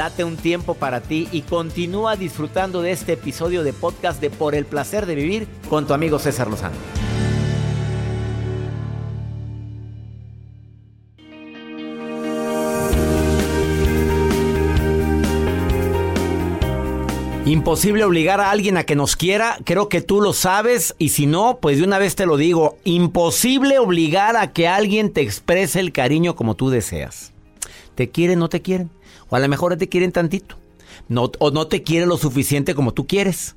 Date un tiempo para ti y continúa disfrutando de este episodio de podcast de Por el placer de vivir con tu amigo César Lozano. Imposible obligar a alguien a que nos quiera, creo que tú lo sabes y si no, pues de una vez te lo digo, imposible obligar a que alguien te exprese el cariño como tú deseas. ¿Te quieren o no te quieren? O a lo mejor te quieren tantito. O no te quieren lo suficiente como tú quieres.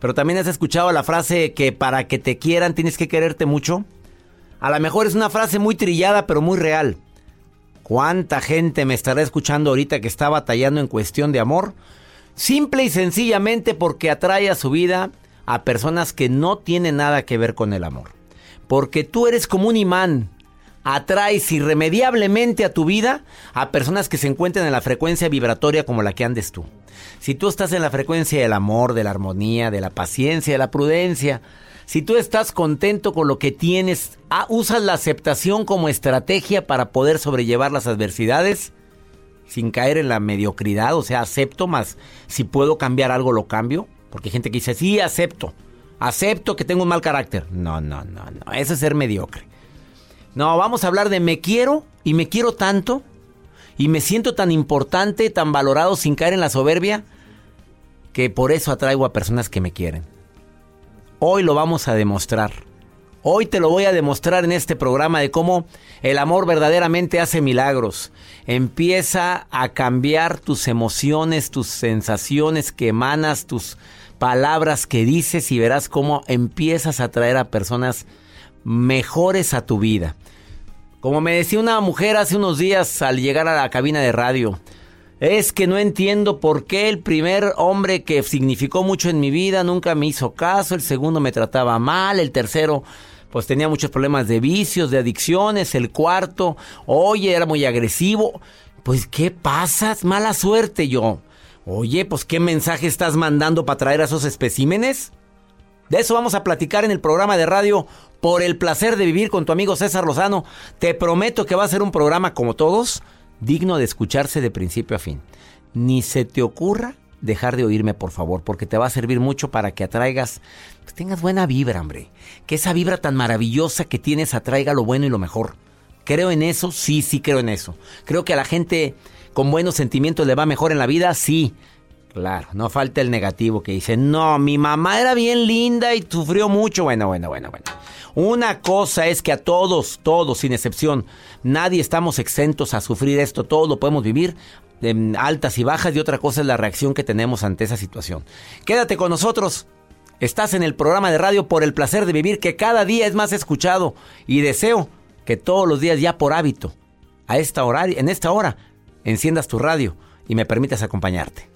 Pero también has escuchado la frase que para que te quieran tienes que quererte mucho. A lo mejor es una frase muy trillada pero muy real. ¿Cuánta gente me estará escuchando ahorita que está batallando en cuestión de amor? Simple y sencillamente porque atrae a su vida a personas que no tienen nada que ver con el amor. Porque tú eres como un imán. Atraes irremediablemente a tu vida a personas que se encuentran en la frecuencia vibratoria como la que andes tú. Si tú estás en la frecuencia del amor, de la armonía, de la paciencia, de la prudencia, si tú estás contento con lo que tienes, ah, usas la aceptación como estrategia para poder sobrellevar las adversidades, sin caer en la mediocridad, o sea, acepto más, si puedo cambiar algo, lo cambio. Porque hay gente que dice, sí, acepto, acepto que tengo un mal carácter. No, no, no, no, eso es ser mediocre. No, vamos a hablar de me quiero y me quiero tanto y me siento tan importante, tan valorado sin caer en la soberbia, que por eso atraigo a personas que me quieren. Hoy lo vamos a demostrar. Hoy te lo voy a demostrar en este programa de cómo el amor verdaderamente hace milagros. Empieza a cambiar tus emociones, tus sensaciones que emanas, tus palabras que dices y verás cómo empiezas a atraer a personas mejores a tu vida. Como me decía una mujer hace unos días al llegar a la cabina de radio, es que no entiendo por qué el primer hombre que significó mucho en mi vida nunca me hizo caso, el segundo me trataba mal, el tercero pues tenía muchos problemas de vicios, de adicciones, el cuarto, oye, era muy agresivo. Pues, ¿qué pasa? Mala suerte yo. Oye, pues, ¿qué mensaje estás mandando para traer a esos especímenes? De eso vamos a platicar en el programa de radio Por el placer de vivir con tu amigo César Lozano. Te prometo que va a ser un programa como todos, digno de escucharse de principio a fin. Ni se te ocurra dejar de oírme, por favor, porque te va a servir mucho para que atraigas, pues tengas buena vibra, hombre. Que esa vibra tan maravillosa que tienes atraiga lo bueno y lo mejor. ¿Creo en eso? Sí, sí creo en eso. Creo que a la gente con buenos sentimientos le va mejor en la vida, sí. Claro, no falta el negativo que dice, no, mi mamá era bien linda y sufrió mucho. Bueno, bueno, bueno, bueno. Una cosa es que a todos, todos, sin excepción, nadie estamos exentos a sufrir esto, todos lo podemos vivir de altas y bajas y otra cosa es la reacción que tenemos ante esa situación. Quédate con nosotros. Estás en el programa de radio por el placer de vivir que cada día es más escuchado y deseo que todos los días ya por hábito a esta hora, en esta hora enciendas tu radio y me permitas acompañarte.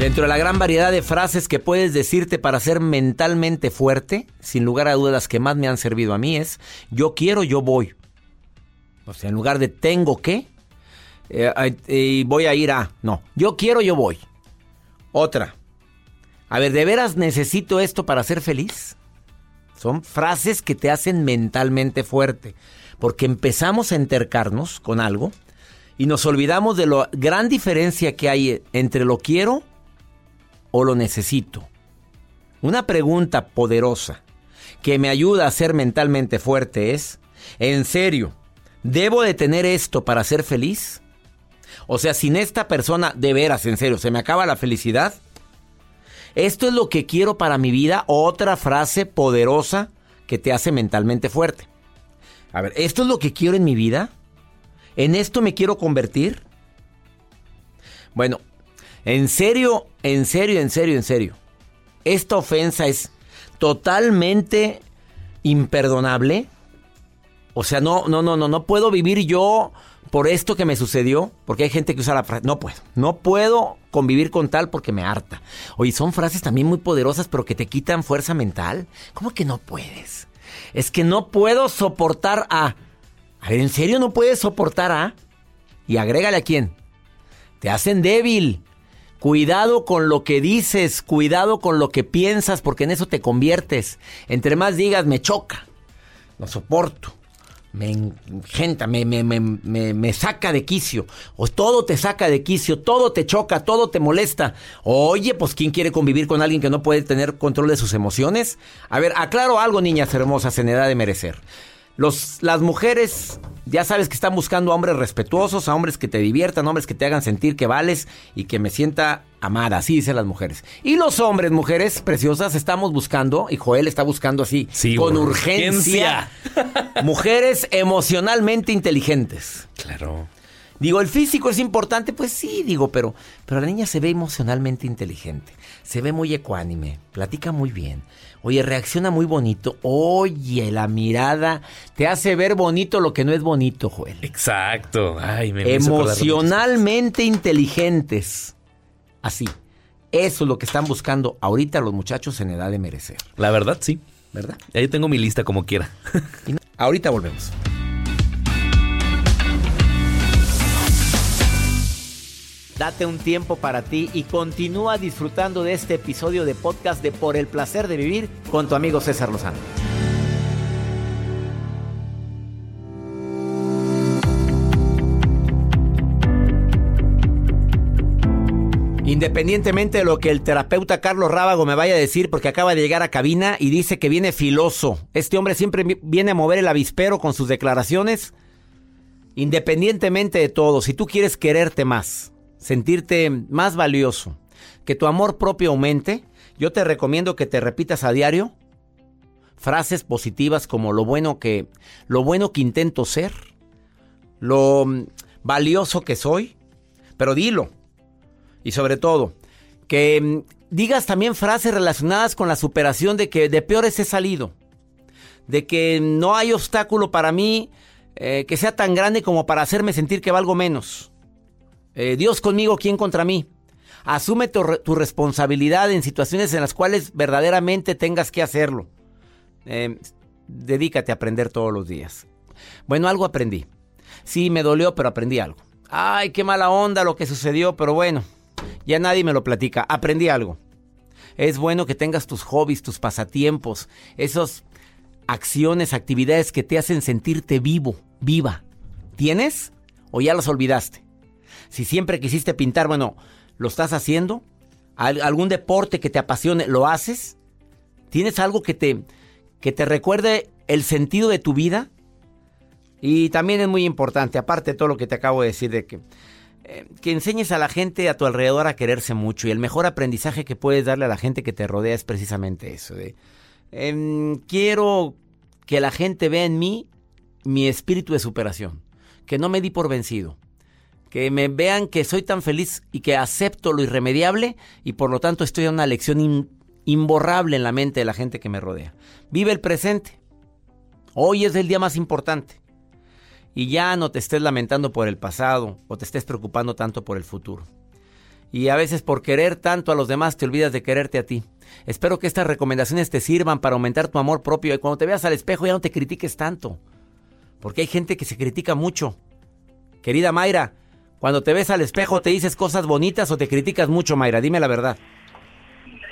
Dentro de la gran variedad de frases que puedes decirte para ser mentalmente fuerte, sin lugar a dudas que más me han servido a mí es, yo quiero, yo voy. O sea, en lugar de tengo que, eh, y voy a ir a... No, yo quiero, yo voy. Otra. A ver, ¿de veras necesito esto para ser feliz? Son frases que te hacen mentalmente fuerte. Porque empezamos a entercarnos con algo y nos olvidamos de la gran diferencia que hay entre lo quiero o lo necesito. Una pregunta poderosa que me ayuda a ser mentalmente fuerte es, ¿en serio, debo de tener esto para ser feliz? O sea, sin esta persona, de veras, en serio, se me acaba la felicidad. Esto es lo que quiero para mi vida. Otra frase poderosa que te hace mentalmente fuerte. A ver, ¿esto es lo que quiero en mi vida? ¿En esto me quiero convertir? Bueno, en serio, en serio, en serio, en serio. Esta ofensa es totalmente imperdonable. O sea, no, no, no, no, no puedo vivir yo por esto que me sucedió, porque hay gente que usa la frase, no puedo, no puedo convivir con tal porque me harta. Oye, son frases también muy poderosas, pero que te quitan fuerza mental. ¿Cómo que no puedes? Es que no puedo soportar a... A ver, ¿en serio no puedes soportar a? Y agrégale a quién. Te hacen débil. Cuidado con lo que dices, cuidado con lo que piensas, porque en eso te conviertes. Entre más digas, me choca, no soporto, me engenta, me, me, me, me, saca de quicio. O todo te saca de quicio, todo te choca, todo te molesta. Oye, pues ¿quién quiere convivir con alguien que no puede tener control de sus emociones? A ver, aclaro algo, niñas hermosas, en edad de merecer. Los, las mujeres ya sabes que están buscando a hombres respetuosos, a hombres que te diviertan, hombres que te hagan sentir que vales y que me sienta amada, así dicen las mujeres. Y los hombres, mujeres preciosas, estamos buscando, y Joel está buscando así, con urgencia, mujeres emocionalmente inteligentes. Claro. Digo, ¿el físico es importante? Pues sí, digo, pero, pero la niña se ve emocionalmente inteligente, se ve muy ecuánime, platica muy bien. Oye, reacciona muy bonito. Oye, la mirada te hace ver bonito lo que no es bonito, Joel. Exacto. Ay, me Emocionalmente inteligentes. Así. Eso es lo que están buscando ahorita los muchachos en edad de merecer. La verdad, sí. ¿Verdad? Ya yo tengo mi lista como quiera. ahorita volvemos. Date un tiempo para ti y continúa disfrutando de este episodio de podcast de Por el placer de vivir con tu amigo César Lozano. Independientemente de lo que el terapeuta Carlos Rábago me vaya a decir, porque acaba de llegar a cabina y dice que viene filoso. Este hombre siempre viene a mover el avispero con sus declaraciones. Independientemente de todo, si tú quieres quererte más, sentirte más valioso, que tu amor propio aumente, yo te recomiendo que te repitas a diario frases positivas como lo bueno que lo bueno que intento ser, lo valioso que soy, pero dilo. Y sobre todo, que mm, digas también frases relacionadas con la superación de que de peores he salido, de que no hay obstáculo para mí eh, que sea tan grande como para hacerme sentir que valgo menos eh, Dios conmigo, ¿quién contra mí? Asume tu, responsabilidad en situaciones en las cuales verdaderamente tengas que hacerlo. Eh, dedícate a aprender todos los días. Bueno, algo aprendí. Sí, me dolió, pero aprendí algo. Ay, qué mala onda lo que sucedió, pero bueno, ya nadie me lo platica. Aprendí algo. Es bueno que tengas tus hobbies, tus pasatiempos, esas acciones, actividades que te hacen sentirte vivo, viva. ¿Tienes o ya las olvidaste? Si siempre quisiste pintar, bueno, ¿lo estás haciendo? ¿Algún deporte que te apasione, lo haces? ¿Tienes algo que te, que te recuerde el sentido de tu vida? Y también es muy importante, aparte de todo lo que te acabo de decir, de que, eh, que enseñes a la gente a tu alrededor a quererse mucho. Y el mejor aprendizaje que puedes darle a la gente que te rodea es precisamente eso. Em, quiero que la gente vea en mí mi espíritu de superación, que no me di por vencido, que me vean que soy tan feliz y que acepto lo irremediable y por lo tanto estoy en una lección imborrable en la mente de la gente que me rodea. Vive el presente. Hoy es el día más importante. Y ya no te estés lamentando por el pasado o te estés preocupando tanto por el futuro. Y a veces por querer tanto a los demás te olvidas de quererte a ti. Espero que estas recomendaciones te sirvan para aumentar tu amor propio y cuando te veas al espejo ya no te critiques tanto. Porque hay gente que se critica mucho. Querida Mayra, cuando te ves al espejo, ¿te dices cosas bonitas o te criticas mucho, Mayra? Dime la verdad.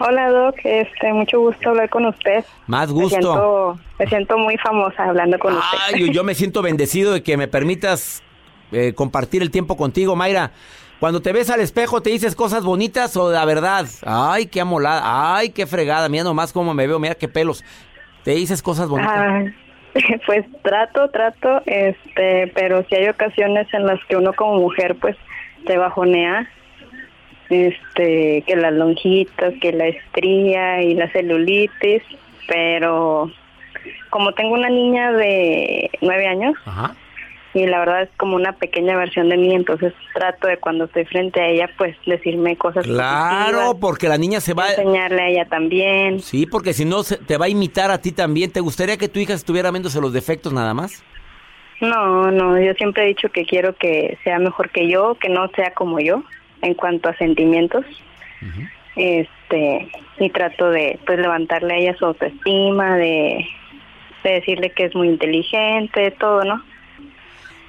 Hola, Doc. Este, mucho gusto hablar con usted. Más gusto. Me siento, muy famosa hablando con usted. Yo me siento bendecido de que me permitas eh, compartir el tiempo contigo, Mayra. Cuando te ves al espejo, ¿te dices cosas bonitas o la verdad? Ay, qué amolada. Ay, qué fregada. Mira nomás cómo me veo. Mira qué pelos. ¿Te dices cosas bonitas? Pues trato, trato, este, pero si hay ocasiones en las que uno como mujer pues te bajonea, este, que las lonjitas, que la estría y la celulitis, pero como tengo una niña de nueve años, y la verdad es como una pequeña versión de mí, entonces trato de cuando estoy frente a ella, pues decirme cosas. Claro, porque la niña se va a enseñarle a ella también. Sí, porque si no te va a imitar a ti también. ¿Te gustaría que tu hija estuviera viéndose los defectos nada más? No, no, yo siempre he dicho que quiero que sea mejor que yo, que no sea como yo en cuanto a sentimientos. Este, y trato de pues levantarle a ella su autoestima, de, de decirle que es muy inteligente, todo, ¿no?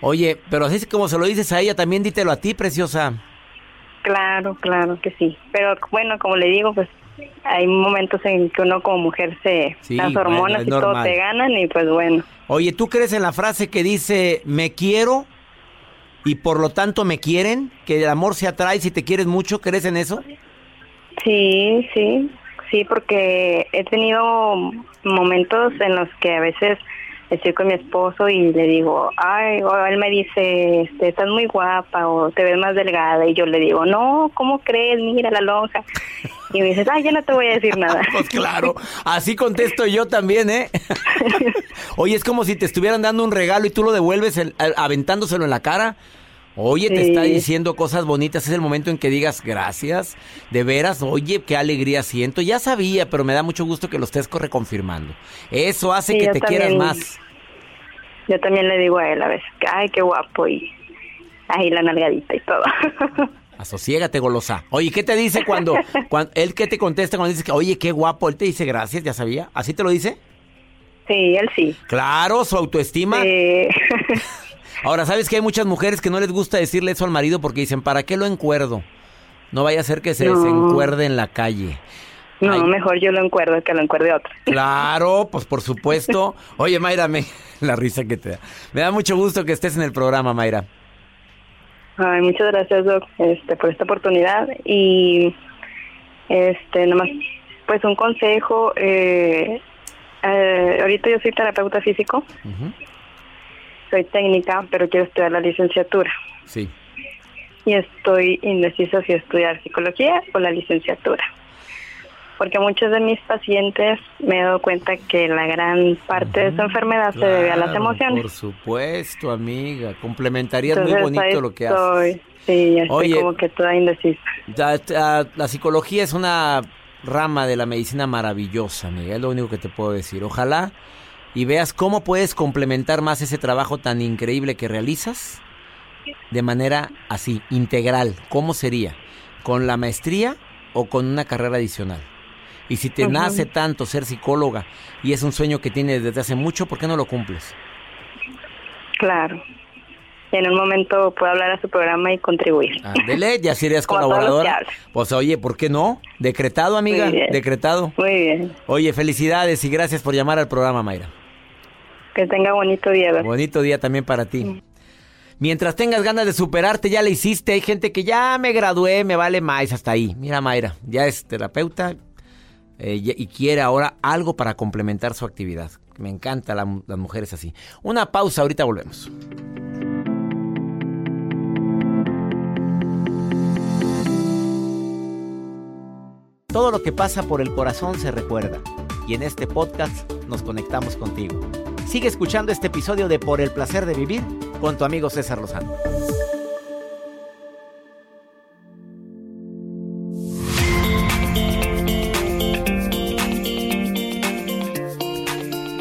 Oye, pero así como se lo dices a ella, también dítelo a ti, preciosa. Claro, claro que sí. Pero bueno, como le digo, pues hay momentos en que uno como mujer se Sí, las hormonas y todo te ganan y pues bueno. Oye, ¿tú crees en la frase que dice me quiero y por lo tanto me quieren? Que el amor se atrae si te quieres mucho, ¿crees en eso? Sí, sí, sí, porque he tenido momentos en los que a veces estoy con mi esposo y le digo, ay, o él me dice, este, estás muy guapa o te ves más delgada y yo le digo, no, ¿cómo crees? Mira la lonja. Y me dices, ay, ya no te voy a decir nada. Pues claro, así contesto yo también, ¿eh? Oye, es como si te estuvieran dando un regalo y tú lo devuelves el- aventándoselo en la cara. Oye, te Sí. está diciendo cosas bonitas, es el momento en que digas gracias, de veras, oye, qué alegría siento. Ya sabía, pero me da mucho gusto que lo estés co- reconfirmando. Eso hace Sí, que te quieras más. Yo también le digo a él a veces, que, ay, qué guapo y ahí la nalgadita y todo. Asosiégate, golosa. Oye, ¿qué te dice cuando, cuando él qué te contesta cuando dices que, oye, qué guapo? Él te dice gracias, ya sabía. ¿Así te lo dice? sí, él sí. Claro, su autoestima. Sí. Ahora, ¿sabes que hay muchas mujeres que no les gusta decirle eso al marido porque dicen, ¿para qué lo encuerdo? No vaya a ser que se No. desencuerde en la calle. no, Ay. mejor yo lo encuerdo que lo encuerde otro. Claro, pues por supuesto. Oye, Mayra, me, la risa que te da. Me da mucho gusto que estés en el programa, Mayra. Ay, muchas gracias, Doc, este, por esta oportunidad. Y, este, nomás, pues un consejo. Eh, eh, ahorita yo soy terapeuta físico, Ujú, soy técnica, pero quiero estudiar la licenciatura. Sí. Y estoy indecisa si estudiar psicología o la licenciatura. Porque muchos de mis pacientes me he dado cuenta que la gran parte de su enfermedad se debe a las emociones. Por supuesto, amiga. Complementarías muy Entonces, bonito lo que haces. estoy, Sí, ya estoy Oye. como que toda indecisa. La, la- la psicología es una rama de la medicina maravillosa, amiga. Es lo único que te puedo decir. Ojalá y veas cómo puedes complementar más ese trabajo tan increíble que realizas de manera así, integral. ¿Cómo sería? ¿Con la maestría o con una carrera adicional? Y si te nace tanto ser psicóloga y es un sueño que tienes desde hace mucho, ¿por qué no lo cumples? Claro. En un momento puedo hablar a su programa y contribuir. Ándele, ya los que colaboradora. Pues oye, ¿por qué no? Decretado, amiga, Muy decretado. Muy bien. Oye, felicidades y gracias por llamar al programa, Mayra. Que tenga bonito día. Doc. Bonito día también para ti. Mientras tengas ganas de superarte, ya le hiciste. Hay gente que ya me gradué, me vale más hasta ahí. Mira, Mayra, ya es terapeuta eh, y y quiere ahora algo para complementar su actividad. Me encanta la- las mujeres así. Una pausa, ahorita volvemos. Todo lo que pasa por el corazón se recuerda. Y en este podcast nos conectamos contigo. Sigue escuchando este episodio de Por el placer de vivir con tu amigo César Lozano.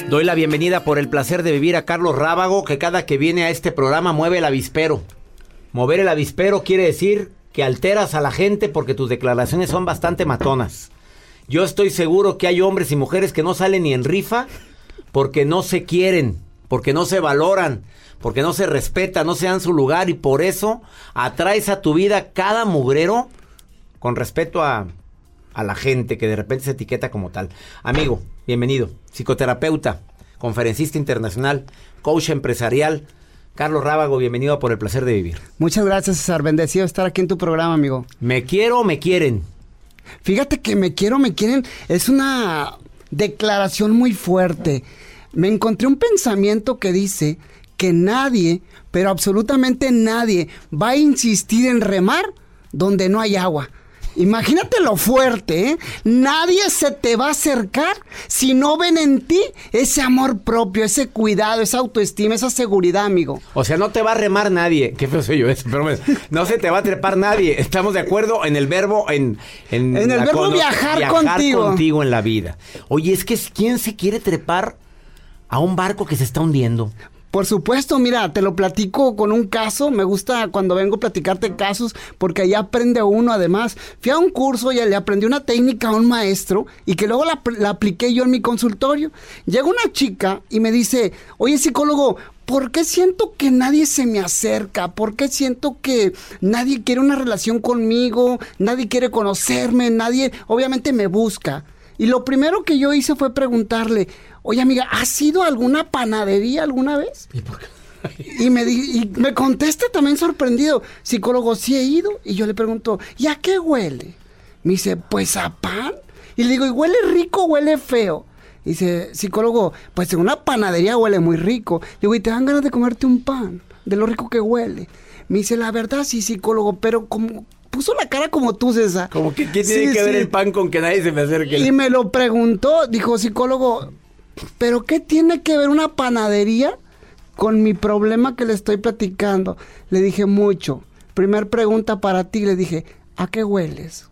Doy la bienvenida por el placer de vivir a Carlos Rábago, que cada que viene a este programa mueve el avispero. Mover el avispero quiere decir que alteras a la gente porque tus declaraciones son bastante matonas. Yo estoy seguro que hay hombres y mujeres que no salen ni en rifa porque no se quieren, porque no se valoran, porque no se respetan, no se dan su lugar y por eso atraes a tu vida cada mugrero con respeto a, a la gente que de repente se etiqueta como tal. Amigo, bienvenido, psicoterapeuta, conferencista internacional, coach empresarial. Carlos Rábago, bienvenido a Por el Placer de Vivir. Muchas gracias, César. Bendecido estar aquí en tu programa, amigo. ¿Me quiero o me quieren? Fíjate que me quiero, me quieren. Es una declaración muy fuerte. Me encontré un pensamiento que dice que nadie, pero absolutamente nadie, va a insistir en remar donde no hay agua. Imagínate lo fuerte, ¿eh? Nadie se te va a acercar si no ven en ti ese amor propio, ese cuidado, esa autoestima, esa seguridad, amigo. O sea, no te va a remar nadie. Qué feo soy yo eso, pero bueno, no se te va a trepar nadie. Estamos de acuerdo en el verbo, en... En, En el verbo cono- viajar contigo. contigo en la vida. Oye, es que ¿quién se quiere trepar a un barco que se está hundiendo? Por supuesto, mira, te lo platico con un caso. Me gusta cuando vengo a platicarte casos porque ahí aprende uno. Además, fui a un curso y le aprendí una técnica a un maestro y que luego la, la apliqué yo en mi consultorio. Llega una chica y me dice, oye psicólogo, ¿por qué siento que nadie se me acerca? ¿Por qué siento que nadie quiere una relación conmigo? Nadie quiere conocerme, nadie obviamente me busca. Y lo primero que yo hice fue preguntarle, oye amiga, ¿has ido a alguna panadería alguna vez? ¿Y por qué? Y me, di- y me contesta también sorprendido, psicólogo, sí he ido. Y yo le pregunto, ¿y a qué huele? Me dice, pues a pan. Y le digo, ¿y huele rico o huele feo? Y dice, psicólogo, pues en una panadería huele muy rico. Le digo, ¿y te dan ganas de comerte un pan? De lo rico que huele. Me dice, la verdad sí, psicólogo, pero como puso la cara como tú, César. Como que ¿qué tiene Sí, que ver el pan con que nadie se me acerque? Y me lo preguntó, dijo psicólogo, ¿pero qué tiene que ver una panadería con mi problema que le estoy platicando? Le dije mucho. Primer pregunta para ti, le dije, ¿a qué hueles?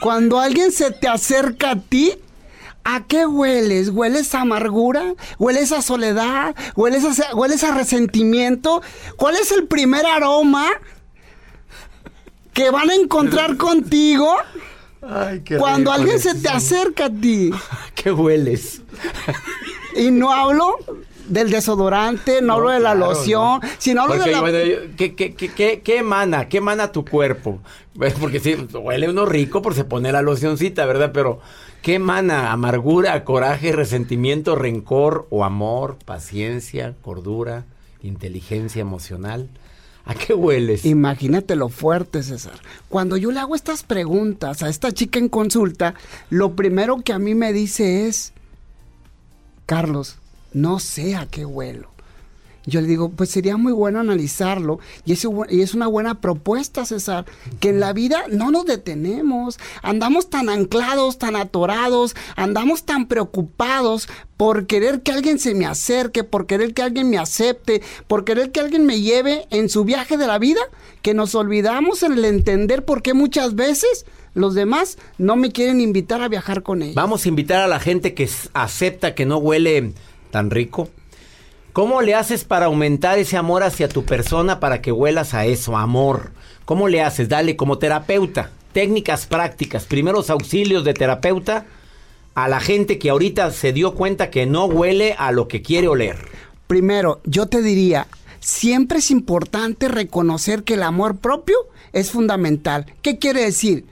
Cuando alguien se te acerca a ti, ¿a qué hueles? ¿Hueles a amargura? ¿Hueles a soledad? ¿Hueles a, hueles a resentimiento? ¿Cuál es el primer aroma que van a encontrar contigo? Ay, qué Cuando rico alguien se te acerca a ti ¿Qué hueles? y no hablo del desodorante, no, hablo de la claro, loción, no. sino hablo Porque, de la... bueno, yo- ¿qué, qué, qué, qué, qué emana? ¿Qué emana tu cuerpo? Pues, Porque sí, huele uno rico por se pone la locioncita, ¿verdad? Pero, ¿qué emana? ¿Amargura, coraje, resentimiento, rencor o amor, paciencia, cordura, inteligencia emocional? ¿A qué hueles? Imagínate lo fuerte, César. Cuando yo le hago estas preguntas a esta chica en consulta, lo primero que a mí me dice es, Carlos, no sé a qué huelo. Yo le digo, pues sería muy bueno analizarlo y es, y es una buena propuesta, César, que en la vida no nos detenemos, andamos tan anclados, tan atorados, andamos tan preocupados por querer que alguien se me acerque, por querer que alguien me acepte, por querer que alguien me lleve en su viaje de la vida, que nos olvidamos en el entender por qué muchas veces los demás no me quieren invitar a viajar con ellos. Vamos a invitar a la gente que acepta que no huele tan rico. ¿Cómo le haces para aumentar ese amor hacia tu persona para que huelas a eso, amor? ¿Cómo le haces? Dale, como terapeuta, técnicas prácticas, primeros auxilios de terapeuta a la gente que ahorita se dio cuenta que no huele a lo que quiere oler. Primero, yo te diría, siempre es importante reconocer que el amor propio es fundamental. ¿Qué quiere decir?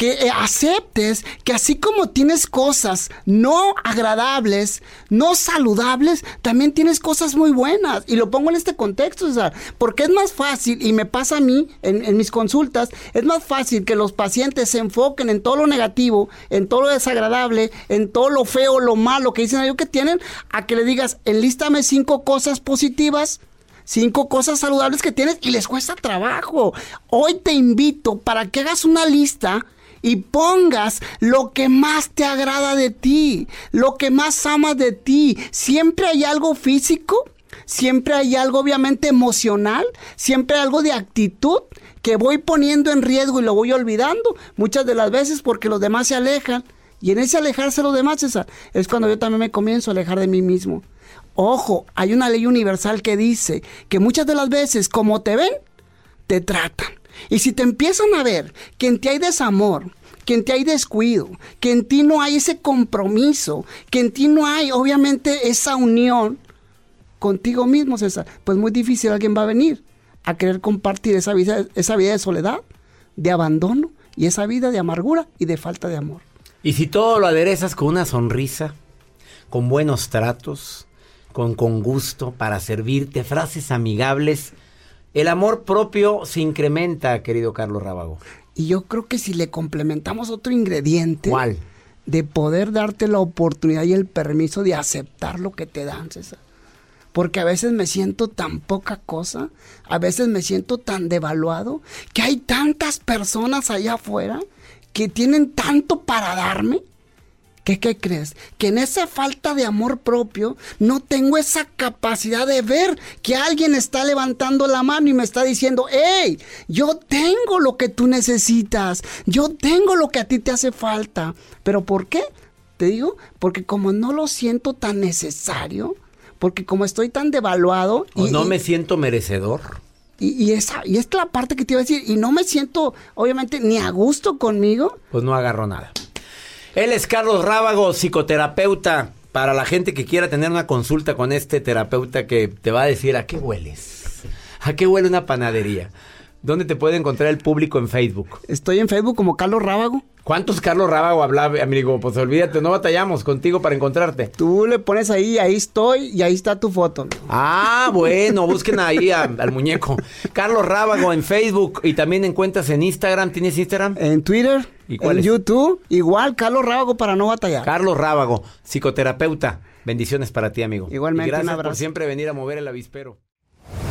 Que eh, aceptes que así como tienes cosas no agradables, no saludables, también tienes cosas muy buenas. Y lo pongo en este contexto, César, porque es más fácil, y me pasa a mí en, mis consultas, es más fácil que los pacientes se enfoquen en todo lo negativo, en todo lo desagradable, en todo lo feo, lo malo que dicen ellos que tienen, a que le digas, enlístame cinco cosas positivas cinco cosas saludables que tienes y les cuesta trabajo. Hoy te invito para que hagas una lista y pongas lo que más te agrada de ti, lo que más amas de ti. Siempre hay algo físico, siempre hay algo obviamente emocional, siempre hay algo de actitud que voy poniendo en riesgo y lo voy olvidando muchas de las veces porque los demás se alejan. Y en ese alejarse los demás, César, es cuando yo también me comienzo a alejar de mí mismo. Ojo, hay una ley universal que dice que muchas de las veces como te ven, te tratan. Y si te empiezan a ver que en ti hay desamor, que en ti hay descuido, que en ti no hay ese compromiso, que en ti no hay obviamente esa unión contigo mismo, César, pues muy difícil alguien va a venir a querer compartir esa vida, esa vida de soledad, de abandono y esa vida de amargura y de falta de amor. Y si todo lo aderezas con una sonrisa, con buenos tratos, con, con gusto para servirte, frases amigables, el amor propio se incrementa, querido Carlos Rábago. Y yo creo que si le complementamos otro ingrediente ¿Cuál? de poder darte la oportunidad y el permiso de aceptar lo que te dan, César. Porque a veces me siento tan poca cosa, a veces me siento tan devaluado, que hay tantas personas allá afuera que tienen tanto para darme. ¿Qué, ¿Qué crees? Que en esa falta de amor propio no tengo esa capacidad de ver que alguien está levantando la mano y me está diciendo, hey, yo tengo lo que tú necesitas, yo tengo lo que a ti te hace falta. ¿Pero por qué? Te digo, porque como no lo siento tan necesario, porque como estoy tan devaluado... O y, no y- me siento merecedor. y, y esa, y esta es la parte que te iba a decir, y no me siento, obviamente, ni a gusto conmigo. Pues no agarro nada. Él es Carlos Rábago, psicoterapeuta. Para la gente que quiera tener una consulta con este terapeuta que te va a decir a qué hueles. ¿A qué huele una panadería? ¿Dónde te puede encontrar el público en Facebook? Estoy en Facebook como Carlos Rábago. ¿Cuántos Carlos Rábago hablaba, amigo? Pues olvídate, no batallamos contigo para encontrarte. Tú le pones ahí, ahí estoy, y ahí está tu foto. Ah, bueno, busquen ahí a- al muñeco. Carlos Rábago en Facebook y también encuentras en Instagram. ¿Tienes Instagram? En Twitter, ¿Y cuál en es? YouTube, igual Carlos Rábago para no batallar. Carlos Rábago, psicoterapeuta. Bendiciones para ti, amigo. Igualmente, Y gracias un abrazo. por siempre venir a mover el avispero.